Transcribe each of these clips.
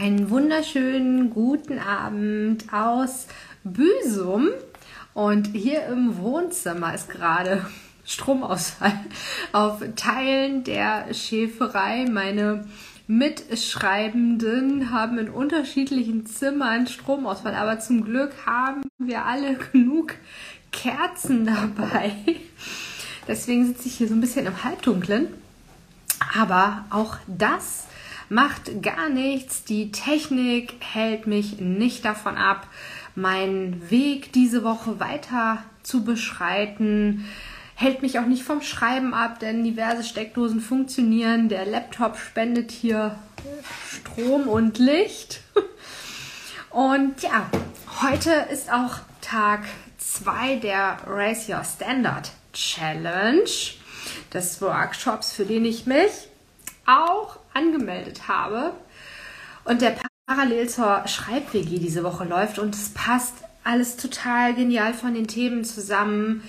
Einen wunderschönen guten Abend aus Büsum. Und hier im Wohnzimmer ist gerade Stromausfall auf Teilen der Schäferei. Meine Mitschreibenden haben in unterschiedlichen Zimmern Stromausfall, aber zum Glück haben wir alle genug Kerzen dabei. Deswegen sitze ich hier so ein bisschen im Halbdunklen. Aber auch das macht gar nichts. Die Technik hält mich nicht davon ab, meinen Weg diese Woche weiter zu beschreiten. Hält mich auch nicht vom Schreiben ab, denn diverse Steckdosen funktionieren. Der Laptop spendet hier Strom und Licht. Und ja, heute ist auch Tag 2 der Raise Your Standard Challenge des Workshops, für den ich mich auch angemeldet habe und der parallel zur Schreib-WG diese Woche läuft und es passt alles total genial von den Themen zusammen.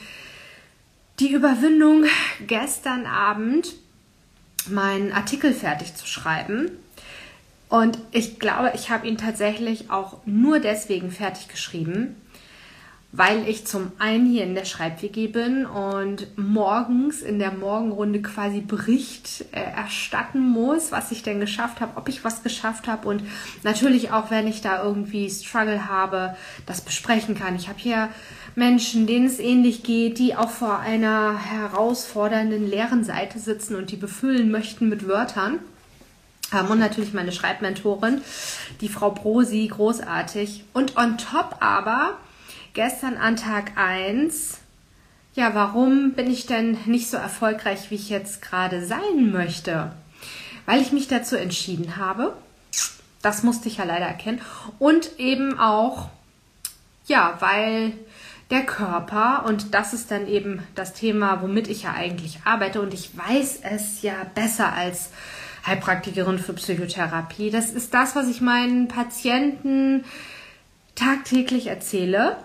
Die Überwindung gestern Abend, meinen Artikel fertig zu schreiben. Und ich glaube, ich habe ihn tatsächlich auch nur deswegen fertig geschrieben, weil ich zum einen hier in der Schreib-WG bin und morgens in der Morgenrunde quasi Bericht äh, erstatten muss, was ich denn geschafft habe, ob ich was geschafft habe und natürlich auch, wenn ich da irgendwie Struggle habe, das besprechen kann. Ich habe hier Menschen, denen es ähnlich geht, die auch vor einer herausfordernden leeren Seite sitzen und die befüllen möchten mit Wörtern. Ähm, und natürlich meine Schreibmentorin, die Frau Brosi, großartig. Und on top aber gestern an Tag 1, ja, warum bin ich denn nicht so erfolgreich, wie ich jetzt gerade sein möchte? Weil ich mich dazu entschieden habe. Das musste ich ja leider erkennen. Und eben auch, ja, weil der Körper, und das ist dann eben das Thema, womit ich ja eigentlich arbeite, und ich weiß es ja besser als Heilpraktikerin für Psychotherapie. Das ist das, was ich meinen Patienten tagtäglich erzähle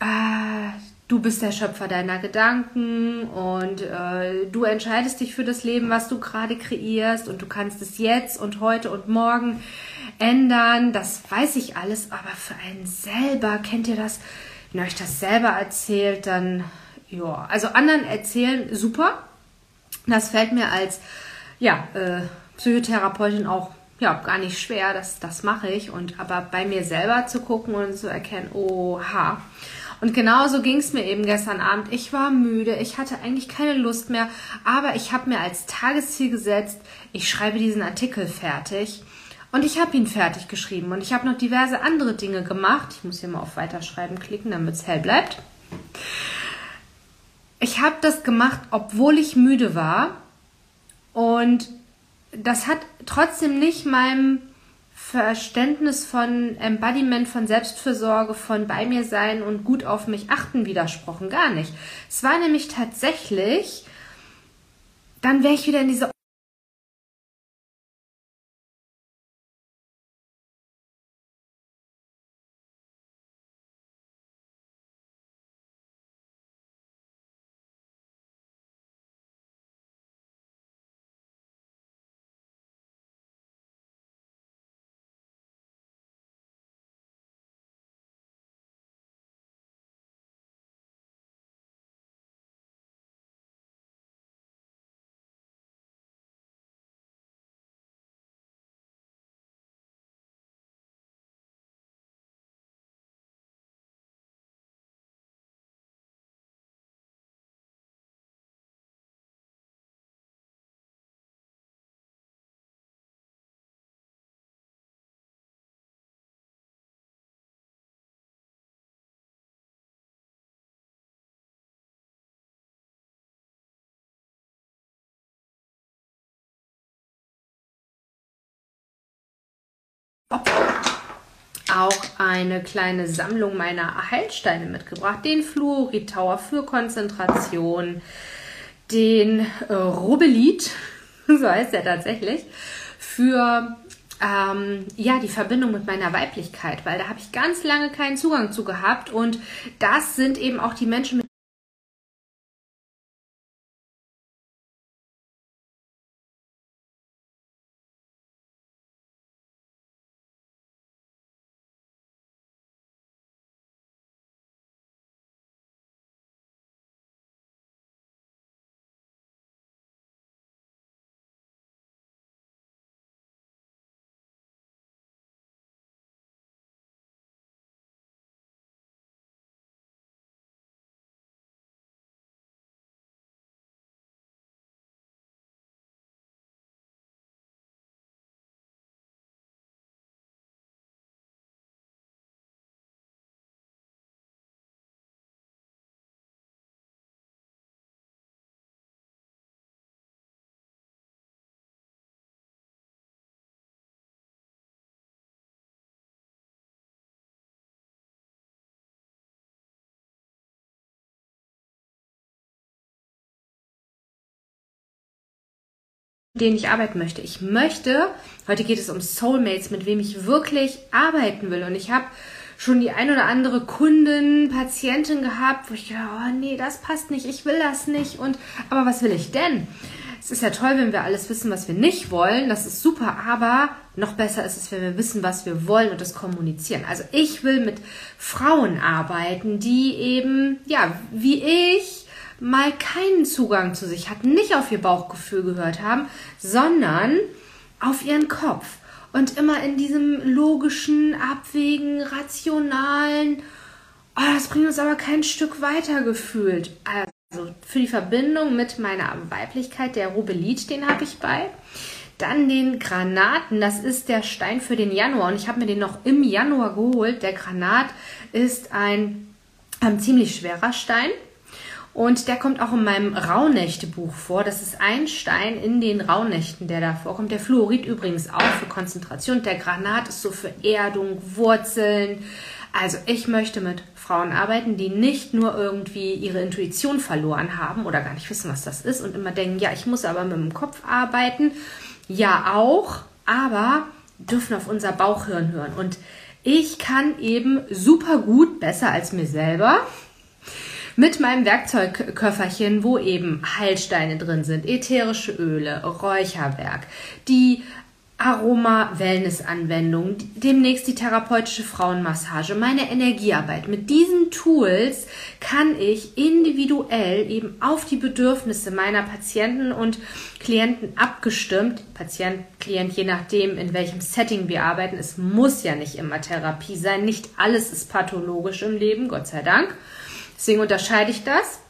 äh, du bist der Schöpfer deiner Gedanken und äh, du entscheidest dich für das Leben, was du gerade kreierst und du kannst es jetzt und heute und morgen ändern. Das weiß ich alles, aber für einen selber, kennt ihr das? Wenn ihr euch das selber erzählt, dann ja, also anderen erzählen super. Das fällt mir als ja, äh, Psychotherapeutin auch ja, gar nicht schwer, das, das mache ich. Und aber bei mir selber zu gucken und zu erkennen, oha, und genauso ging es mir eben gestern Abend. Ich war müde, ich hatte eigentlich keine Lust mehr, aber ich habe mir als Tagesziel gesetzt, ich schreibe diesen Artikel fertig. Und ich habe ihn fertig geschrieben und ich habe noch diverse andere Dinge gemacht. Ich muss hier mal auf Weiterschreiben klicken, damit es hell bleibt. Ich habe das gemacht, obwohl ich müde war. Und das hat trotzdem nicht meinem Verständnis von Embodiment, von Selbstfürsorge, von bei mir sein und gut auf mich achten widersprochen. Gar nicht. Es war nämlich tatsächlich, dann wäre ich wieder in diese auch eine kleine Sammlung meiner Heilsteine mitgebracht. Den Fluorid Tower für Konzentration, den äh, Rubelit, so heißt er tatsächlich, für ähm, ja, die Verbindung mit meiner Weiblichkeit, weil da habe ich ganz lange keinen Zugang zu gehabt und das sind eben auch die Menschen, mit denen ich arbeiten möchte. Ich möchte, heute geht es um Soulmates, mit wem ich wirklich arbeiten will. Und ich habe schon die ein oder andere Kundin, Patientin gehabt, wo ich gedacht, oh nee, das passt nicht, ich will das nicht. Und aber was will ich denn? Es ist ja toll, wenn wir alles wissen, was wir nicht wollen. Das ist super, aber noch besser ist es, wenn wir wissen, was wir wollen und das kommunizieren. Also ich will mit Frauen arbeiten, die eben, ja, wie ich, mal keinen Zugang zu sich hatten, nicht auf ihr Bauchgefühl gehört haben, sondern auf ihren Kopf. Und immer in diesem logischen, abwägen, rationalen, oh, das bringt uns aber kein Stück weiter gefühlt. Also für die Verbindung mit meiner Weiblichkeit, der Rubelit, den habe ich bei. Dann den Granaten, das ist der Stein für den Januar und ich habe mir den noch im Januar geholt. Der Granat ist ein, ein ziemlich schwerer Stein und der kommt auch in meinem Rauhnächte-Buch vor. Das ist ein Stein in den Rauhnächten, der da vorkommt. Der Fluorid übrigens auch für Konzentration. Der Granat ist so für Erdung, Wurzeln. Also ich möchte mit Frauen arbeiten, die nicht nur irgendwie ihre Intuition verloren haben oder gar nicht wissen, was das ist und immer denken, ja, ich muss aber mit dem Kopf arbeiten. Ja, auch, aber dürfen auf unser Bauchhirn hören. Und ich kann eben super gut, besser als mir selber, mit meinem Werkzeugköfferchen, wo eben Heilsteine drin sind, ätherische Öle, Räucherwerk, die Aroma-Wellness-Anwendung, demnächst die therapeutische Frauenmassage, meine Energiearbeit. Mit diesen Tools kann ich individuell eben auf die Bedürfnisse meiner Patienten und Klienten abgestimmt, Patient, Klient, je nachdem, in welchem Setting wir arbeiten. Es muss ja nicht immer Therapie sein. Nicht alles ist pathologisch im Leben, Gott sei Dank. Deswegen unterscheide ich das.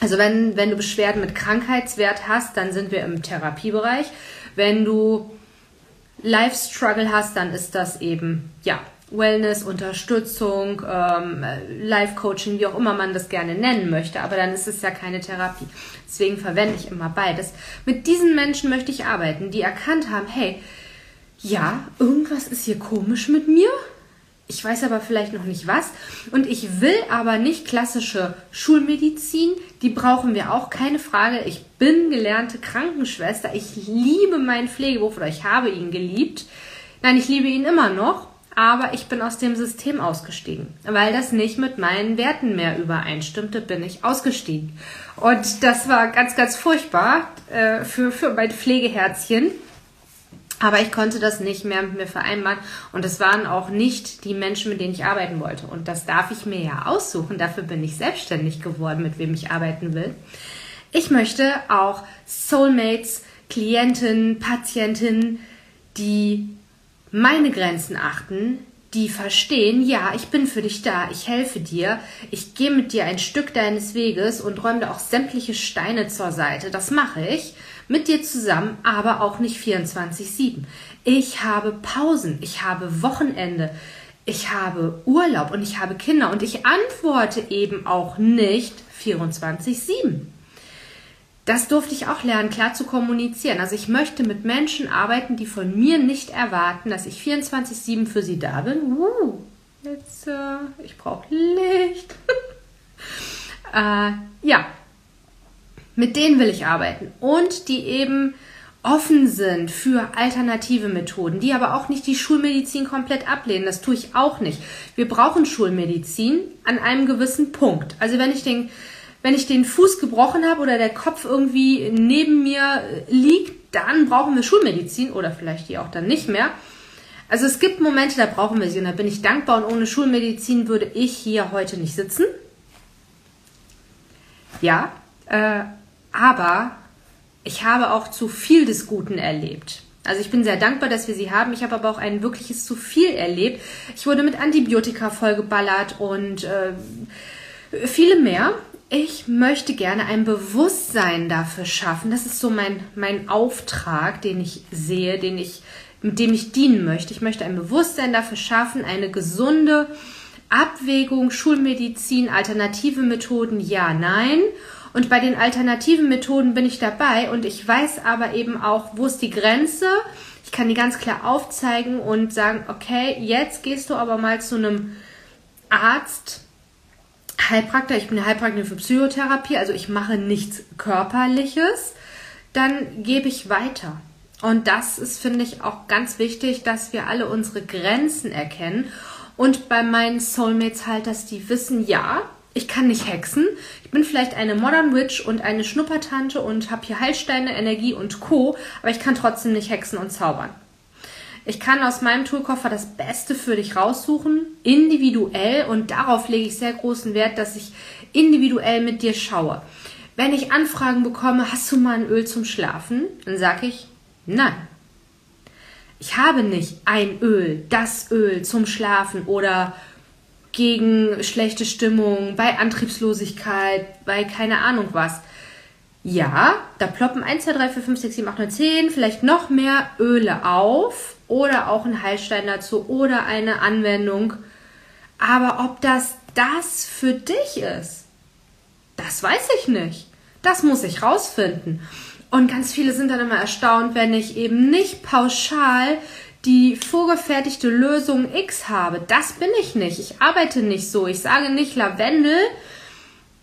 Also wenn, wenn du Beschwerden mit Krankheitswert hast, dann sind wir im Therapiebereich. Wenn du Life-Struggle hast, dann ist das eben, ja, Wellness, Unterstützung, ähm, Life-Coaching, wie auch immer man das gerne nennen möchte, aber dann ist es ja keine Therapie. Deswegen verwende ich immer beides. Mit diesen Menschen möchte ich arbeiten, die erkannt haben, hey, ja, irgendwas ist hier komisch mit mir ich weiß aber vielleicht noch nicht was. Und ich will aber nicht klassische Schulmedizin. Die brauchen wir auch, keine Frage. Ich bin gelernte Krankenschwester. Ich liebe meinen Pflegeberuf oder ich habe ihn geliebt. Nein, ich liebe ihn immer noch. Aber ich bin aus dem System ausgestiegen. Weil das nicht mit meinen Werten mehr übereinstimmte, bin ich ausgestiegen. Und das war ganz, ganz furchtbar äh, für, für mein Pflegeherzchen. Aber ich konnte das nicht mehr mit mir vereinbaren und es waren auch nicht die Menschen, mit denen ich arbeiten wollte. Und das darf ich mir ja aussuchen. Dafür bin ich selbstständig geworden, mit wem ich arbeiten will. Ich möchte auch Soulmates, Klienten, Patientinnen, die meine Grenzen achten, die verstehen, ja, ich bin für dich da, ich helfe dir, ich gehe mit dir ein Stück deines Weges und räume da auch sämtliche Steine zur Seite. Das mache ich mit dir zusammen, aber auch nicht 24-7. Ich habe Pausen, ich habe Wochenende, ich habe Urlaub und ich habe Kinder und ich antworte eben auch nicht 24-7. das durfte ich auch lernen, klar zu kommunizieren. Also ich möchte mit Menschen arbeiten, die von mir nicht erwarten, dass ich 24-7 für sie da bin. Uh, jetzt, äh, ich brauche Licht. äh, ja, mit denen will ich arbeiten. Und die eben offen sind für alternative Methoden, die aber auch nicht die Schulmedizin komplett ablehnen. Das tue ich auch nicht. Wir brauchen Schulmedizin an einem gewissen Punkt. Also wenn ich den wenn ich den Fuß gebrochen habe oder der Kopf irgendwie neben mir liegt, dann brauchen wir Schulmedizin oder vielleicht die auch dann nicht mehr. Also es gibt Momente, da brauchen wir sie und da bin ich dankbar und ohne Schulmedizin würde ich hier heute nicht sitzen. Ja, äh, aber ich habe auch zu viel des Guten erlebt. Also ich bin sehr dankbar, dass wir sie haben. Ich habe aber auch ein wirkliches zu viel erlebt. Ich wurde mit Antibiotika vollgeballert und äh, viele mehr ich möchte gerne ein Bewusstsein dafür schaffen. Das ist so mein, mein Auftrag, den ich sehe, den ich, mit dem ich dienen möchte. Ich möchte ein Bewusstsein dafür schaffen, eine gesunde Abwägung, Schulmedizin, alternative Methoden, ja, nein. Und bei den alternativen Methoden bin ich dabei und ich weiß aber eben auch, wo ist die Grenze. Ich kann die ganz klar aufzeigen und sagen, okay, jetzt gehst du aber mal zu einem Arzt, Heilpraktiker, ich bin Heilpraktiker für Psychotherapie, also ich mache nichts Körperliches, dann gebe ich weiter. Und das ist, finde ich, auch ganz wichtig, dass wir alle unsere Grenzen erkennen. Und bei meinen Soulmates halt, dass die wissen, ja, ich kann nicht hexen. Ich bin vielleicht eine Modern Witch und eine Schnuppertante und habe hier Heilsteine, Energie und Co. Aber ich kann trotzdem nicht hexen und zaubern. Ich kann aus meinem Toolkoffer das Beste für dich raussuchen, individuell und darauf lege ich sehr großen Wert, dass ich individuell mit dir schaue. Wenn ich Anfragen bekomme, hast du mal ein Öl zum Schlafen? Dann sage ich nein. Ich habe nicht ein Öl, das Öl zum Schlafen oder gegen schlechte Stimmung, bei Antriebslosigkeit, bei keine Ahnung was. Ja, da ploppen 1, 2, 3, 4, 5, 6, 7, 8, 9, 10, vielleicht noch mehr Öle auf oder auch ein Heilstein dazu oder eine Anwendung. Aber ob das das für dich ist, das weiß ich nicht. Das muss ich rausfinden. Und ganz viele sind dann immer erstaunt, wenn ich eben nicht pauschal die vorgefertigte Lösung X habe. Das bin ich nicht. Ich arbeite nicht so. Ich sage nicht Lavendel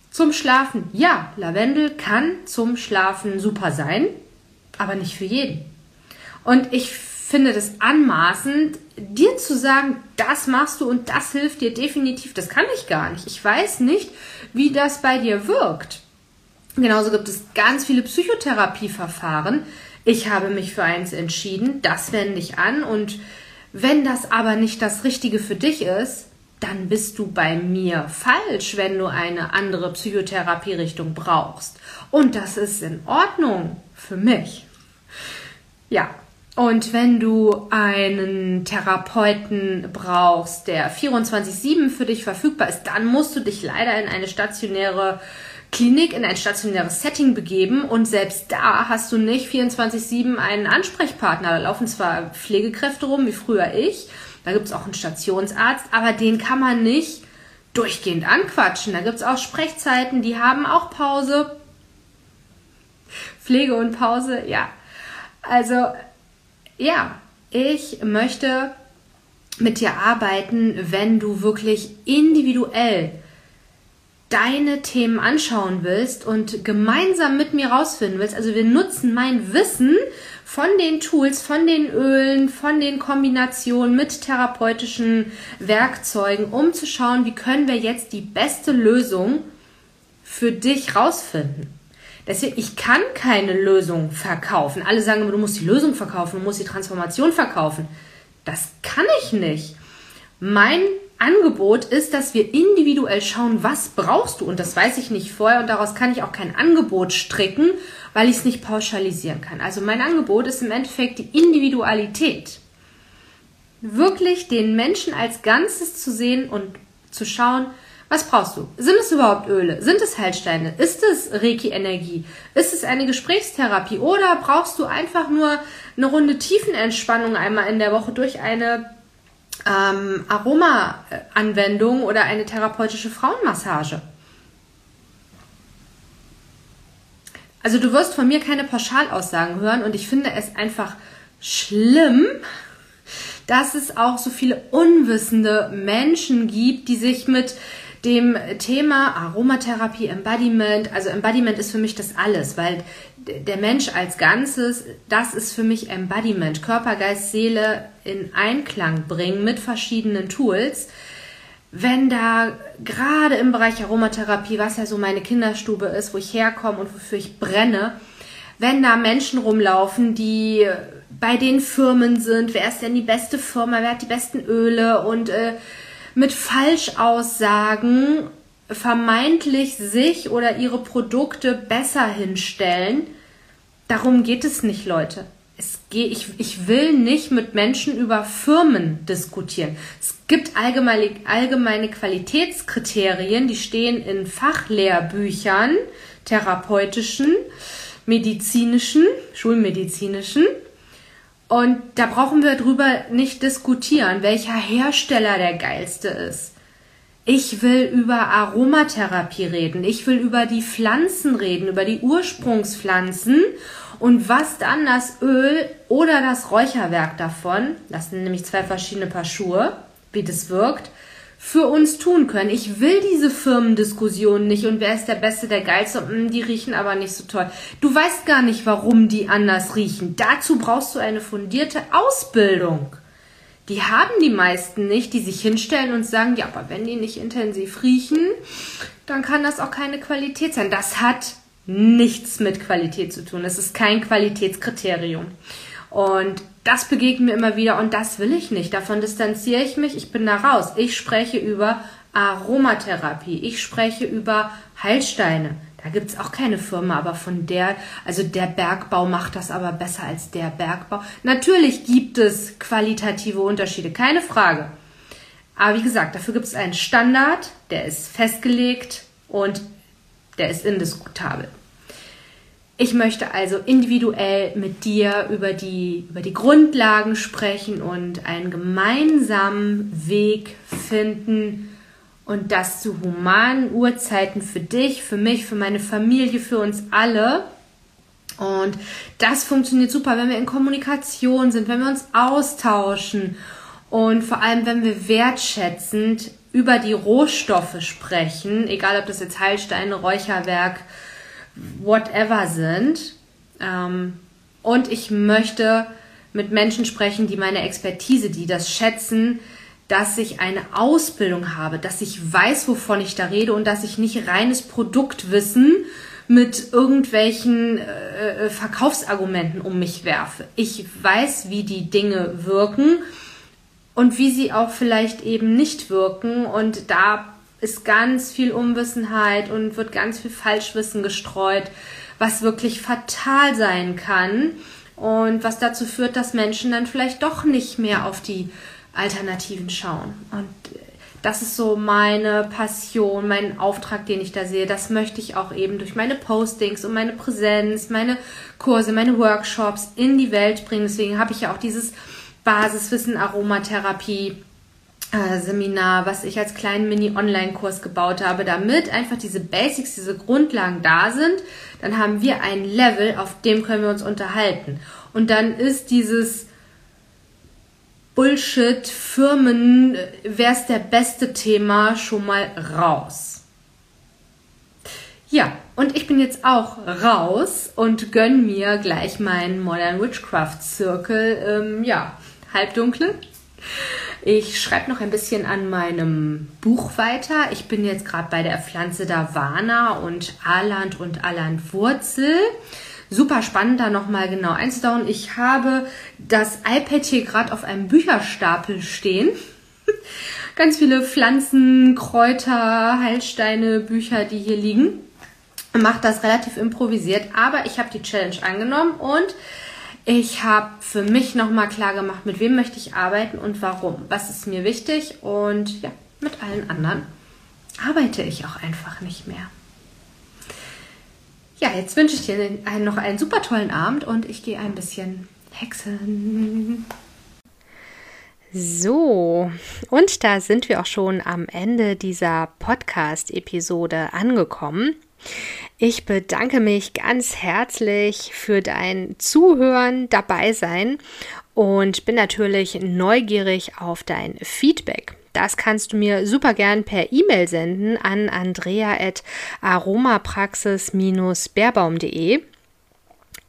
zum Schlafen. Ja, Lavendel kann zum Schlafen super sein, aber nicht für jeden. Und ich finde das anmaßend, dir zu sagen, das machst du und das hilft dir definitiv. Das kann ich gar nicht. Ich weiß nicht, wie das bei dir wirkt. Genauso gibt es ganz viele Psychotherapieverfahren. Ich habe mich für eins entschieden, das wende ich an und wenn das aber nicht das Richtige für dich ist, dann bist du bei mir falsch, wenn du eine andere Psychotherapierichtung brauchst. Und das ist in Ordnung für mich. Ja, und wenn du einen Therapeuten brauchst, der 24-7 für dich verfügbar ist, dann musst du dich leider in eine stationäre Klinik, in ein stationäres Setting begeben. Und selbst da hast du nicht 24-7 einen Ansprechpartner. Da laufen zwar Pflegekräfte rum, wie früher ich. Da gibt es auch einen Stationsarzt, aber den kann man nicht durchgehend anquatschen. Da gibt es auch Sprechzeiten, die haben auch Pause. Pflege und Pause, ja. Also ja, ich möchte mit dir arbeiten, wenn du wirklich individuell deine Themen anschauen willst und gemeinsam mit mir rausfinden willst. Also wir nutzen mein Wissen von den Tools, von den Ölen, von den Kombinationen mit therapeutischen Werkzeugen, um zu schauen, wie können wir jetzt die beste Lösung für dich rausfinden. Deswegen, ich kann keine Lösung verkaufen. Alle sagen immer, du musst die Lösung verkaufen, du musst die Transformation verkaufen. Das kann ich nicht. Mein Angebot ist, dass wir individuell schauen, was brauchst du. Und das weiß ich nicht vorher und daraus kann ich auch kein Angebot stricken, weil ich es nicht pauschalisieren kann. Also mein Angebot ist im Endeffekt die Individualität. Wirklich den Menschen als Ganzes zu sehen und zu schauen, was brauchst du? Sind es überhaupt Öle? Sind es Heilsteine? Ist es Reiki-Energie? Ist es eine Gesprächstherapie? Oder brauchst du einfach nur eine Runde Tiefenentspannung einmal in der Woche durch eine ähm, Aroma-Anwendung oder eine therapeutische Frauenmassage? Also du wirst von mir keine Pauschalaussagen hören und ich finde es einfach schlimm, dass es auch so viele unwissende Menschen gibt, die sich mit dem Thema Aromatherapie, Embodiment, also Embodiment ist für mich das alles, weil der Mensch als Ganzes, das ist für mich Embodiment, Körper, Geist, Seele in Einklang bringen mit verschiedenen Tools. Wenn da gerade im Bereich Aromatherapie, was ja so meine Kinderstube ist, wo ich herkomme und wofür ich brenne, wenn da Menschen rumlaufen, die bei den Firmen sind, wer ist denn die beste Firma, wer hat die besten Öle und äh, mit Falschaussagen vermeintlich sich oder ihre Produkte besser hinstellen. Darum geht es nicht, Leute. Es geht, ich, ich will nicht mit Menschen über Firmen diskutieren. Es gibt allgemeine, allgemeine Qualitätskriterien, die stehen in Fachlehrbüchern, therapeutischen, medizinischen, schulmedizinischen. Und da brauchen wir drüber nicht diskutieren, welcher Hersteller der geilste ist. Ich will über Aromatherapie reden. Ich will über die Pflanzen reden, über die Ursprungspflanzen und was dann das Öl oder das Räucherwerk davon, das sind nämlich zwei verschiedene Paar Schuhe, wie das wirkt, für uns tun können. Ich will diese Firmendiskussion nicht und wer ist der Beste, der Geilste, hm, die riechen aber nicht so toll. Du weißt gar nicht, warum die anders riechen. Dazu brauchst du eine fundierte Ausbildung. Die haben die meisten nicht, die sich hinstellen und sagen, ja, aber wenn die nicht intensiv riechen, dann kann das auch keine Qualität sein. Das hat nichts mit Qualität zu tun. Das ist kein Qualitätskriterium. Und das begegnet mir immer wieder und das will ich nicht. Davon distanziere ich mich. Ich bin da raus. Ich spreche über Aromatherapie. Ich spreche über Heilsteine. Da gibt es auch keine Firma, aber von der, also der Bergbau macht das aber besser als der Bergbau. Natürlich gibt es qualitative Unterschiede, keine Frage. Aber wie gesagt, dafür gibt es einen Standard, der ist festgelegt und der ist indiskutabel. Ich möchte also individuell mit dir über die, über die Grundlagen sprechen und einen gemeinsamen Weg finden und das zu humanen Uhrzeiten für dich, für mich, für meine Familie, für uns alle. Und das funktioniert super, wenn wir in Kommunikation sind, wenn wir uns austauschen und vor allem, wenn wir wertschätzend über die Rohstoffe sprechen, egal ob das jetzt Heilsteine, Räucherwerk, whatever sind. Ähm, und ich möchte mit Menschen sprechen, die meine Expertise, die das schätzen, dass ich eine Ausbildung habe, dass ich weiß, wovon ich da rede und dass ich nicht reines Produktwissen mit irgendwelchen äh, äh Verkaufsargumenten um mich werfe. Ich weiß, wie die Dinge wirken und wie sie auch vielleicht eben nicht wirken und da ist ganz viel Unwissenheit und wird ganz viel Falschwissen gestreut, was wirklich fatal sein kann und was dazu führt, dass Menschen dann vielleicht doch nicht mehr auf die Alternativen schauen. Und das ist so meine Passion, mein Auftrag, den ich da sehe. Das möchte ich auch eben durch meine Postings und meine Präsenz, meine Kurse, meine Workshops in die Welt bringen. Deswegen habe ich ja auch dieses Basiswissen Aromatherapie äh, Seminar, was ich als kleinen Mini-Online-Kurs gebaut habe, damit einfach diese Basics, diese Grundlagen da sind. Dann haben wir ein Level, auf dem können wir uns unterhalten. Und dann ist dieses Bullshit, Firmen, wer ist der beste Thema schon mal raus. Ja, und ich bin jetzt auch raus und gönn mir gleich meinen Modern Witchcraft Circle, ähm, ja, halbdunkle. Ich schreibe noch ein bisschen an meinem Buch weiter. Ich bin jetzt gerade bei der Pflanze Davana und Aland und Alandwurzel. Super spannend, da nochmal genau einzutauchen. Ich habe das iPad hier gerade auf einem Bücherstapel stehen. Ganz viele Pflanzen, Kräuter, Heilsteine, Bücher, die hier liegen. Macht das relativ improvisiert, aber ich habe die Challenge angenommen und ich habe für mich nochmal klar gemacht, mit wem möchte ich arbeiten und warum. Was ist mir wichtig und ja, mit allen anderen arbeite ich auch einfach nicht mehr. Ja, jetzt wünsche ich dir einen, noch einen super tollen Abend und ich gehe ein bisschen hexen. So, und da sind wir auch schon am Ende dieser Podcast-Episode angekommen. Ich bedanke mich ganz herzlich für dein Zuhören, dabei sein und bin natürlich neugierig auf dein Feedback. Das kannst du mir super gern per E-Mail senden an andrea.aromapraxis-beerbaum.de.